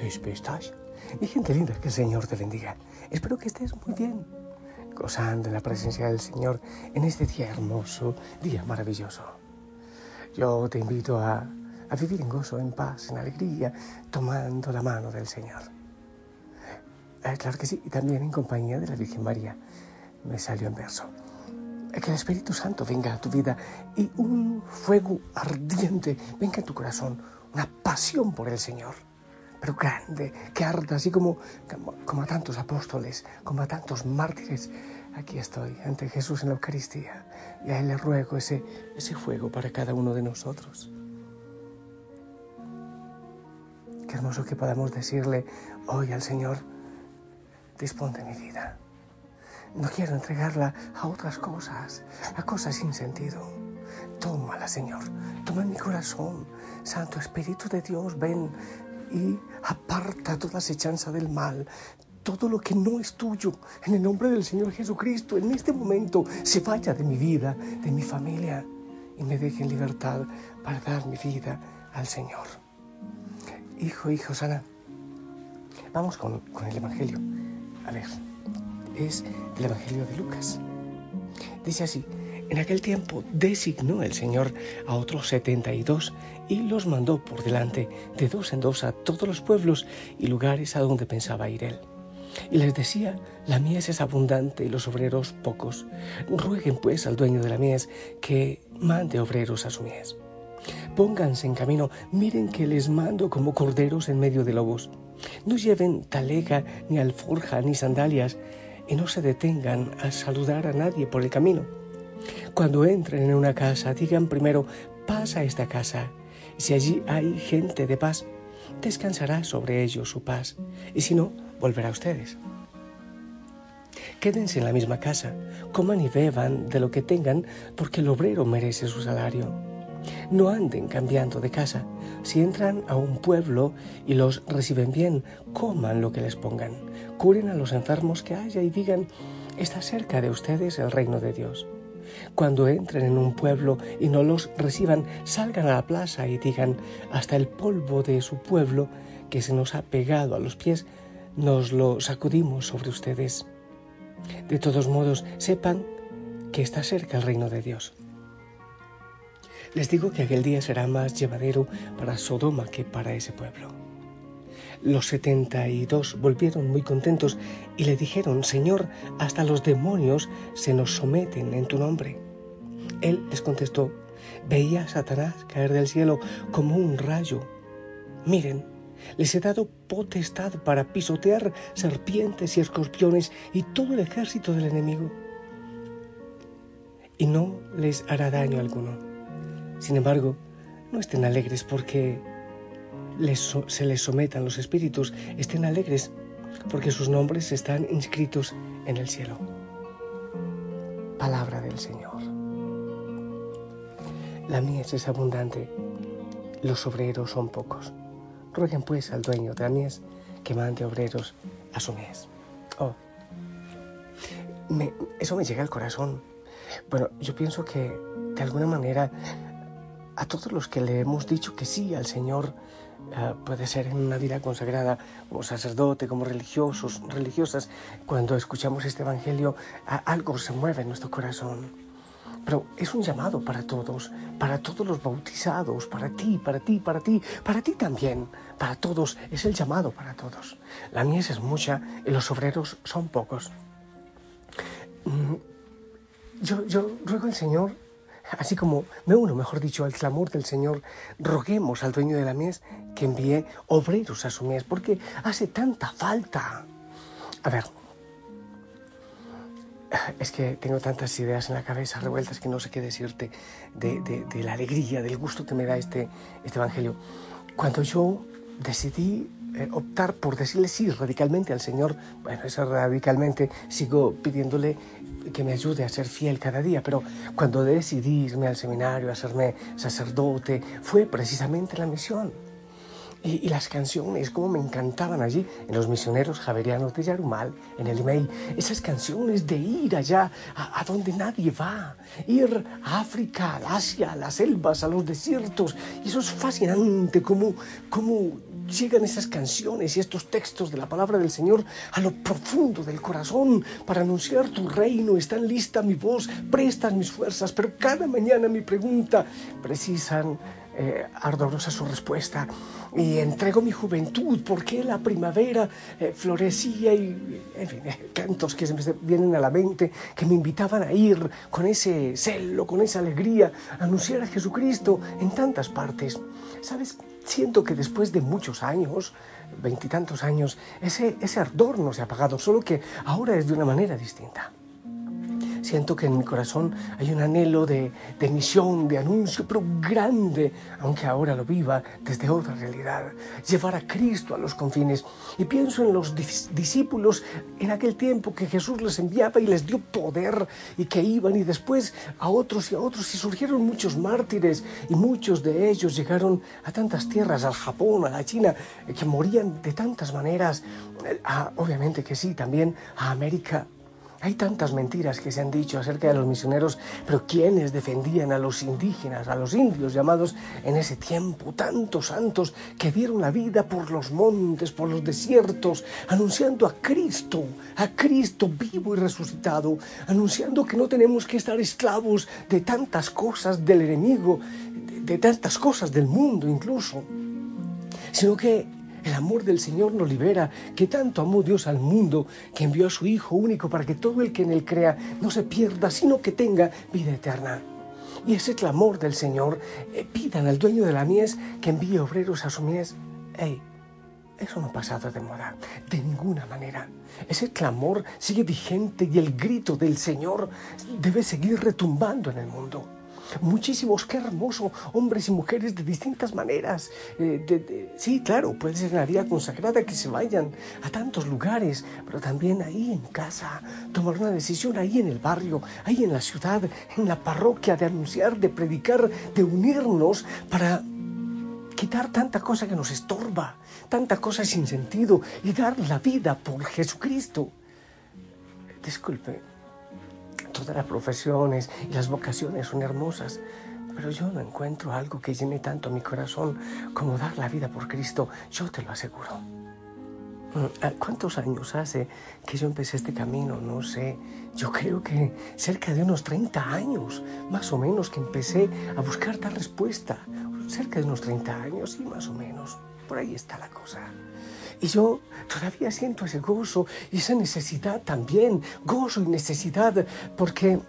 Hey, ¿a dónde estás? Mi gente linda, que el Señor te bendiga. Espero que estés muy bien, gozando en la presencia del Señor en este día hermoso, día maravilloso. Yo te invito a, a vivir en gozo, en paz, en alegría, tomando la mano del Señor. Eh, claro que sí, y también en compañía de la Virgen María. Me salió en verso. Que el Espíritu Santo venga a tu vida y un fuego ardiente venga a tu corazón, una pasión por el Señor, pero grande, que arda así como, como, a tantos apóstoles, como a tantos mártires. Aquí estoy ante Jesús en la Eucaristía y a Él le ruego ese, ese fuego para cada uno de nosotros. Qué hermoso que podamos decirle hoy al Señor, dispón de mi vida. No quiero entregarla a otras cosas, a cosas sin sentido. Tómala, Señor. Toma mi corazón. Santo Espíritu de Dios, ven y aparta toda acechanza del mal. Todo lo que no es tuyo, en el nombre del Señor Jesucristo, en este momento se vaya de mi vida, de mi familia, y me deje en libertad para dar mi vida al Señor. Hijo, hijo, sana. Vamos con, con el Evangelio. A ver es el Evangelio de Lucas. Dice así, en aquel tiempo designó el Señor a otros setenta y dos y los mandó por delante de dos en dos a todos los pueblos y lugares a donde pensaba ir él. Y les decía, la mies es abundante y los obreros pocos. Rueguen pues al dueño de la mies que mande obreros a su mies. Pónganse en camino, miren que les mando como corderos en medio de lobos. No lleven talega, ni alforja, ni sandalias, y no se detengan a saludar a nadie por el camino. Cuando entren en una casa, digan primero, pasa a esta casa. Si allí hay gente de paz, descansará sobre ellos su paz, y si no, volverá a ustedes. Quédense en la misma casa, coman y beban de lo que tengan, porque el obrero merece su salario. No anden cambiando de casa. Si entran a un pueblo y los reciben bien, coman lo que les pongan. Curen a los enfermos que haya y digan, está cerca de ustedes el reino de Dios. Cuando entren en un pueblo y no los reciban, salgan a la plaza y digan, hasta el polvo de su pueblo que se nos ha pegado a los pies, nos lo sacudimos sobre ustedes. De todos modos, sepan que está cerca el reino de Dios. Les digo que aquel día será más llevadero para Sodoma que para ese pueblo. Los setenta y dos volvieron muy contentos y le dijeron, Señor, hasta los demonios se nos someten en tu nombre. Él les contestó, veía a Satanás caer del cielo como un rayo. Miren, les he dado potestad para pisotear serpientes y escorpiones y todo el ejército del enemigo. Y no les hará daño alguno. Sin embargo, no estén alegres porque se les sometan los espíritus, estén alegres porque sus nombres están inscritos en el cielo. Palabra del Señor. La mies es abundante, los obreros son pocos. Rueguen pues al dueño de la mies que mande obreros a su mies. Oh, eso me llega al corazón. Bueno, yo pienso que de alguna manera a todos los que le hemos dicho que sí al Señor, puede ser en una vida consagrada como sacerdote, como religiosos, religiosas, cuando escuchamos este Evangelio, algo se mueve en nuestro corazón. Pero es un llamado para todos, para todos los bautizados, para ti, para ti, para ti, para ti también, para todos. Es el llamado para todos. La mies es mucha y los obreros son pocos. Mm, yo, yo ruego al Señor Así como me uno, mejor dicho, al clamor del Señor, roguemos al dueño de la mies que envíe obreros a su mies, porque hace tanta falta. A ver, es que tengo tantas ideas en la cabeza revueltas que no sé qué decirte de, de la alegría, del gusto que me da este, este Evangelio. Cuando yo decidí eh, optar por decirle sí radicalmente al Señor, bueno, eso radicalmente sigo pidiéndole que me ayude a ser fiel cada día, pero cuando decidí irme al seminario, a hacerme sacerdote, fue precisamente la misión. Y, las canciones, como me encantaban allí en los misioneros javerianos de Yarumal, en el email. Esas canciones de ir allá a, donde nadie va, ir a África, al Asia, a las selvas, a los desiertos. Y eso es fascinante, como, como llegan esas canciones y estos textos de la palabra del Señor a lo profundo del corazón para anunciar tu reino. Están lista mi voz, prestan mis fuerzas, pero cada mañana mi pregunta precisan eh, ardorosa su respuesta. Y entrego mi juventud, porque la primavera eh, florecía y, en fin, eh, cantos que se me vienen a la mente, que me invitaban a ir con ese celo, con esa alegría, a anunciar a Jesucristo en tantas partes. ¿Sabes? Siento que después de muchos años, veintitantos años, ese, ese ardor no se ha apagado, solo que ahora es de una manera distinta. Siento que en mi corazón hay un anhelo de, misión, de anuncio, pero grande, aunque ahora lo viva desde otra realidad. Llevar a Cristo a los confines. Y pienso en los discípulos en aquel tiempo que Jesús les enviaba y les dio poder y que iban y después a otros y a otros y surgieron muchos mártires y muchos de ellos llegaron a tantas tierras, al Japón, a la China, que morían de tantas maneras. obviamente que sí, también a América hay tantas mentiras que se han dicho acerca de los misioneros, pero ¿quiénes defendían a los indígenas, a los indios llamados en ese tiempo? Tantos santos que dieron la vida por los montes, por los desiertos, anunciando a Cristo, a Cristo vivo y resucitado, anunciando que no tenemos que estar esclavos de tantas cosas del enemigo, de tantas cosas del mundo incluso, sino que el amor del Señor nos libera, que tanto amó Dios al mundo, que envió a su Hijo único para que todo el que en él crea no se pierda, sino que tenga vida eterna. Y ese clamor del Señor, eh, pidan al dueño de la mies que envíe obreros a su mies. ¡Ey! Eso no ha pasado de moda, de ninguna manera. Ese clamor sigue vigente y el grito del Señor debe seguir retumbando en el mundo muchísimos, qué hermoso, hombres y mujeres de distintas maneras. Eh, sí, claro, puede ser una vida consagrada que se vayan a tantos lugares, pero también ahí en casa, tomar una decisión ahí en el barrio, ahí en la ciudad, en la parroquia, de anunciar, de predicar, de unirnos para quitar tanta cosa que nos estorba, tanta cosa sin sentido y dar la vida por Jesucristo. Disculpe, Todas las profesiones y las vocaciones son hermosas, pero yo no encuentro algo que llene tanto mi corazón como dar la vida por Cristo, yo te lo aseguro. Mm, ¿Cuántos años hace que yo empecé este camino? No sé. Yo creo que cerca de unos 30 años, más o menos, que empecé a buscar tal respuesta. Cerca de unos 30 años, sí, más o menos. Por ahí está la cosa. Y yo todavía siento ese gozo y esa necesidad también, gozo y necesidad, porque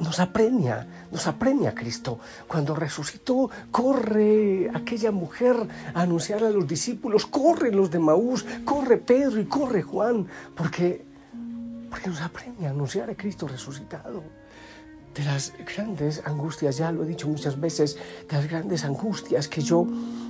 nos apremia, nos apremia Cristo. Cuando resucitó, corre aquella mujer a anunciar a los discípulos, corren los de Maús, corre Pedro y corre Juan, porque, porque nos apremia anunciar a Cristo resucitado de las grandes angustias, ya lo he dicho muchas veces, de las grandes angustias que yo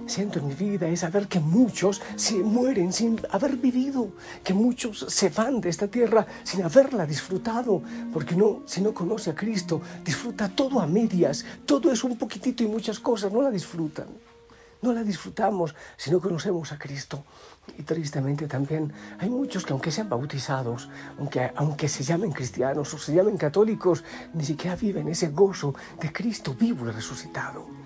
siento en mi vida es saber que muchos se mueren sin haber vivido, que muchos se van de esta tierra sin haberla disfrutado, porque no, si no conoce a Cristo, disfruta todo a medias, todo es un poquitito y muchas cosas no la disfrutan. No la disfrutamos si no conocemos a Cristo. Y tristemente también hay muchos que aunque sean bautizados, aunque, aunque se llamen cristianos o se llamen católicos, ni siquiera viven ese gozo de Cristo vivo y resucitado.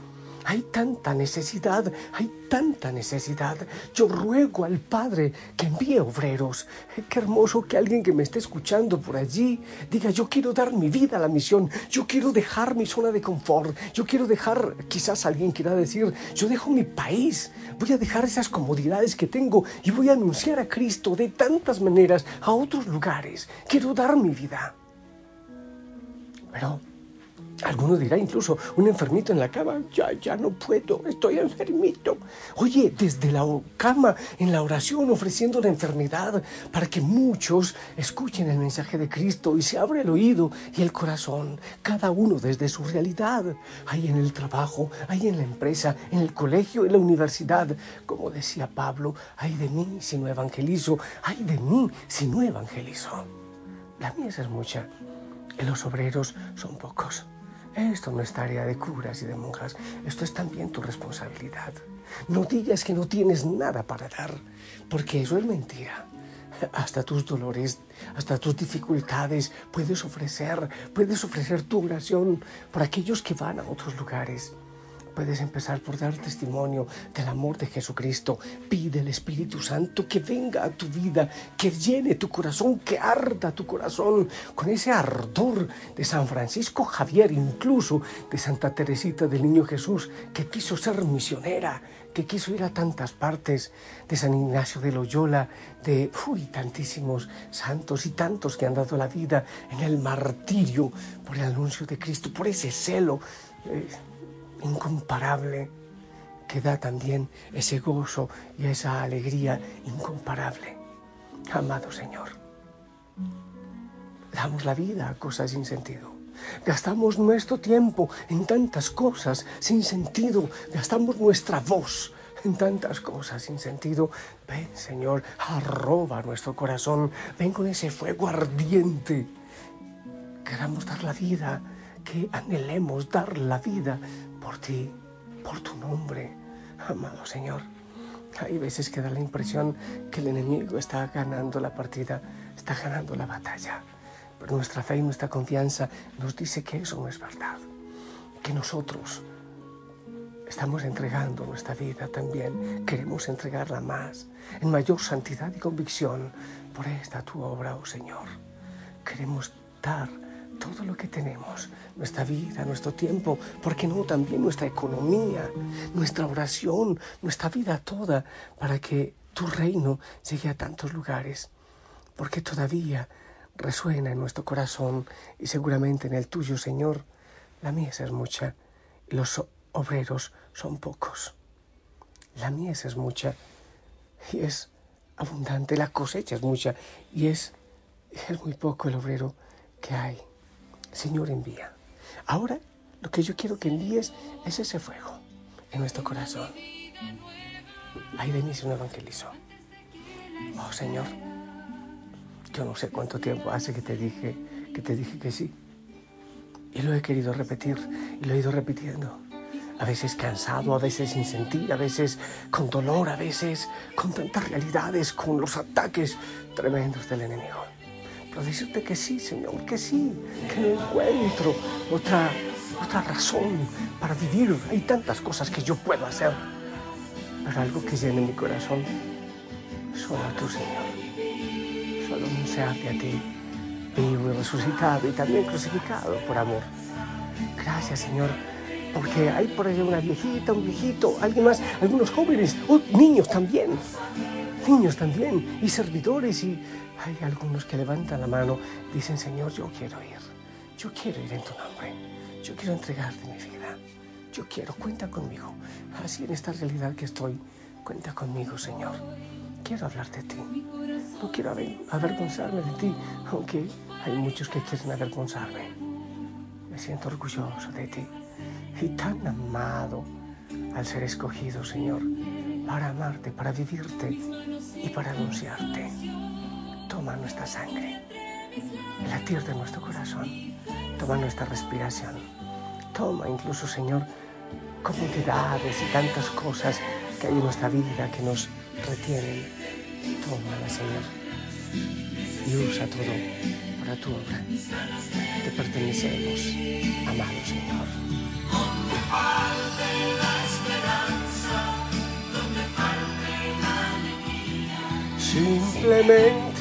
Hay tanta necesidad, hay tanta necesidad. Yo ruego al Padre que envíe obreros. Qué hermoso que alguien que me esté escuchando por allí diga, yo quiero dar mi vida a la misión, yo quiero dejar mi zona de confort, yo quiero dejar, quizás alguien quiera decir, yo dejo mi país, voy a dejar esas comodidades que tengo y voy a anunciar a Cristo de tantas maneras a otros lugares. Quiero dar mi vida. Pero Alguno dirá incluso, un enfermito en la cama, ya, ya no puedo, estoy enfermito. Oye, desde la cama, en la oración, ofreciendo la enfermedad para que muchos escuchen el mensaje de Cristo y se abre el oído y el corazón, cada uno desde su realidad, ahí en el trabajo, ahí en la empresa, en el colegio, en la universidad. Como decía Pablo, ay de mí si no evangelizo, ay de mí si no evangelizo. La mía es mucha y los obreros son pocos. Esto no es tarea de curas y de monjas, esto es también tu responsabilidad. No digas que no tienes nada para dar, porque eso es mentira. Hasta tus dolores, hasta tus dificultades puedes ofrecer, puedes ofrecer tu oración por aquellos que van a otros lugares. Puedes empezar por dar testimonio del amor de Jesucristo. Pide al Espíritu Santo que venga a tu vida, que llene tu corazón, que arda tu corazón con ese ardor de San Francisco Javier, incluso de Santa Teresita del Niño Jesús, que quiso ser misionera, que quiso ir a tantas partes, de San Ignacio de Loyola, de uy, tantísimos santos y tantos que han dado la vida en el martirio por el anuncio de Cristo, por ese celo. Eh, incomparable que da también ese gozo y esa alegría incomparable. Amado Señor, damos la vida a cosas sin sentido. Gastamos nuestro tiempo en tantas cosas sin sentido. Gastamos nuestra voz en tantas cosas sin sentido. Ven, Señor, arroba nuestro corazón. Ven con ese fuego ardiente. Queramos dar la vida, que anhelemos dar la vida por ti, por tu nombre, amado Señor. Hay veces que da la impresión que el enemigo está ganando la partida, está ganando la batalla. Pero nuestra fe y nuestra confianza nos dice que eso no es verdad, que nosotros estamos entregando nuestra vida también, queremos entregarla más, en mayor santidad y convicción por esta tu obra, oh Señor. Queremos dar todo lo que tenemos, nuestra vida, nuestro tiempo, porque no también nuestra economía, nuestra oración, nuestra vida toda, para que tu reino llegue a tantos lugares, porque todavía resuena en nuestro corazón y seguramente en el tuyo, Señor, la mies es mucha y los obreros son pocos. La mies es mucha y es abundante, la cosecha es mucha y es, es muy poco el obrero que hay. Señor, envía. Ahora lo que yo quiero que envíes es ese fuego en nuestro corazón. Ahí de mí se un evangelizo. Oh Señor, yo no sé cuánto tiempo hace que te dije que te dije que sí. Y lo he querido repetir y lo he ido repitiendo. A veces cansado, a veces sin sentir, a veces con dolor, a veces con tantas realidades, con los ataques tremendos del enemigo. Pero decirte que sí, Señor, que sí, que no encuentro otra, otra razón para vivir. Hay tantas cosas que yo puedo hacer, pero algo que llene mi corazón, solo tú, Señor. Solo anunciarte a ti, vivo y resucitado y también crucificado por amor. Gracias, Señor, porque hay por ahí una viejita, un viejito, alguien más, algunos jóvenes, oh, niños también, niños también, y servidores y hay algunos que levantan la mano, dicen, Señor, yo quiero ir, yo quiero ir en tu nombre, yo quiero entregarte mi vida, yo quiero, cuenta conmigo. Así en esta realidad que estoy, cuenta conmigo, Señor. Quiero hablar de ti, no quiero avergonzarme de ti, aunque hay muchos que quieren avergonzarme. Me siento orgulloso de ti y tan amado al ser escogido, Señor, para amarte, para vivirte y para anunciarte toma nuestra sangre, el latir de nuestro corazón, toma nuestra respiración, toma incluso, Señor, comodidades y tantas cosas que hay en nuestra vida que nos retienen. Tómala, Señor, y usa todo para tu obra. Te pertenecemos, amado Señor. simplemente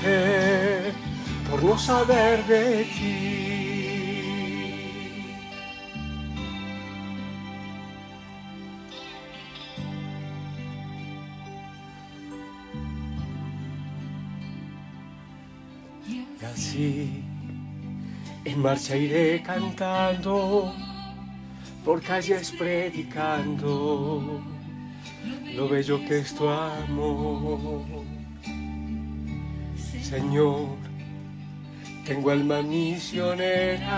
por no saber de ti. Y así en marcha iré cantando, por calles predicando lo bello que es tu amor. Señor, tengo alma misionera,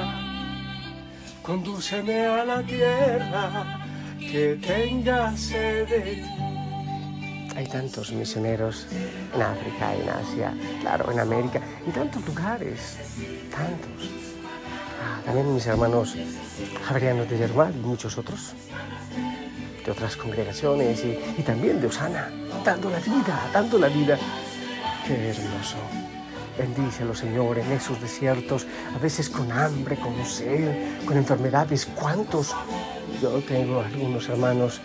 condúceme a la tierra que tenga sed de. Hay tantos misioneros en África, en Asia, claro, en América, en tantos lugares, tantos. Ah, también mis hermanos javerianos de Yermal y muchos otros de otras congregaciones y, y también de Osana, dando la vida, dando la vida. Qué hermoso. Bendícelo, Señor, en esos desiertos, a veces con hambre, con sed, con enfermedades. ¿Cuántos? Yo tengo algunos hermanos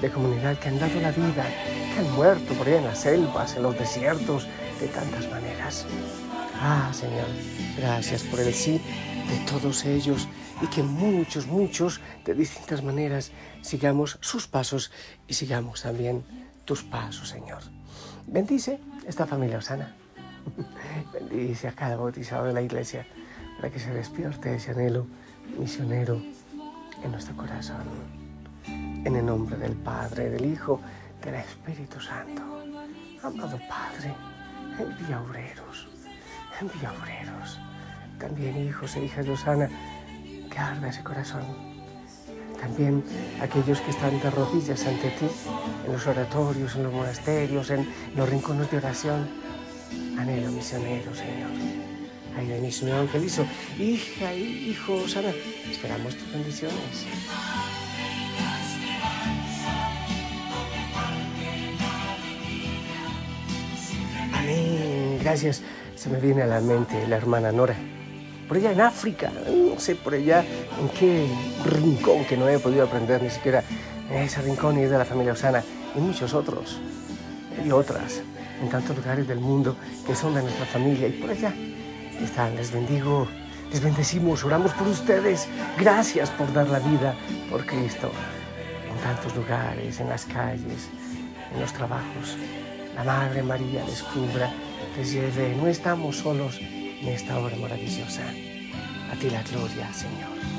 de comunidad que han dado la vida, que han muerto por ahí en las selvas, en los desiertos, de tantas maneras. Ah, Señor, gracias por el sí de todos ellos y que muchos, muchos, de distintas maneras, sigamos sus pasos y sigamos también tus pasos, Señor. Bendice esta familia Osana. Bendice a cada bautizado de la iglesia para que se despierte ese anhelo misionero en nuestro corazón. En el nombre del Padre, del Hijo, del Espíritu Santo. Amado Padre, envía obreros, envía obreros, también hijos e hijas de Osana, que arda ese corazón. También aquellos que están de rodillas ante ti, en los oratorios, en los monasterios, en los rincones de oración. Anhelo misionero, Señor. Ay de mi Señor Angelizo, hija hijo Osana, esperamos tus bendiciones. Amén. Gracias. Se me viene a la mente la hermana Nora. Por allá en África, no sé por allá en qué rincón que no he podido aprender ni siquiera ese rincón y es de la familia Osana y muchos otros y otras en tantos lugares del mundo que son de nuestra familia y por allá están. Les bendigo, les bendecimos, oramos por ustedes. Gracias por dar la vida por Cristo en tantos lugares, en las calles, en los trabajos. La Madre María les cubra, les lleve. No estamos solos en esta obra maravillosa. A ti la gloria, Señor.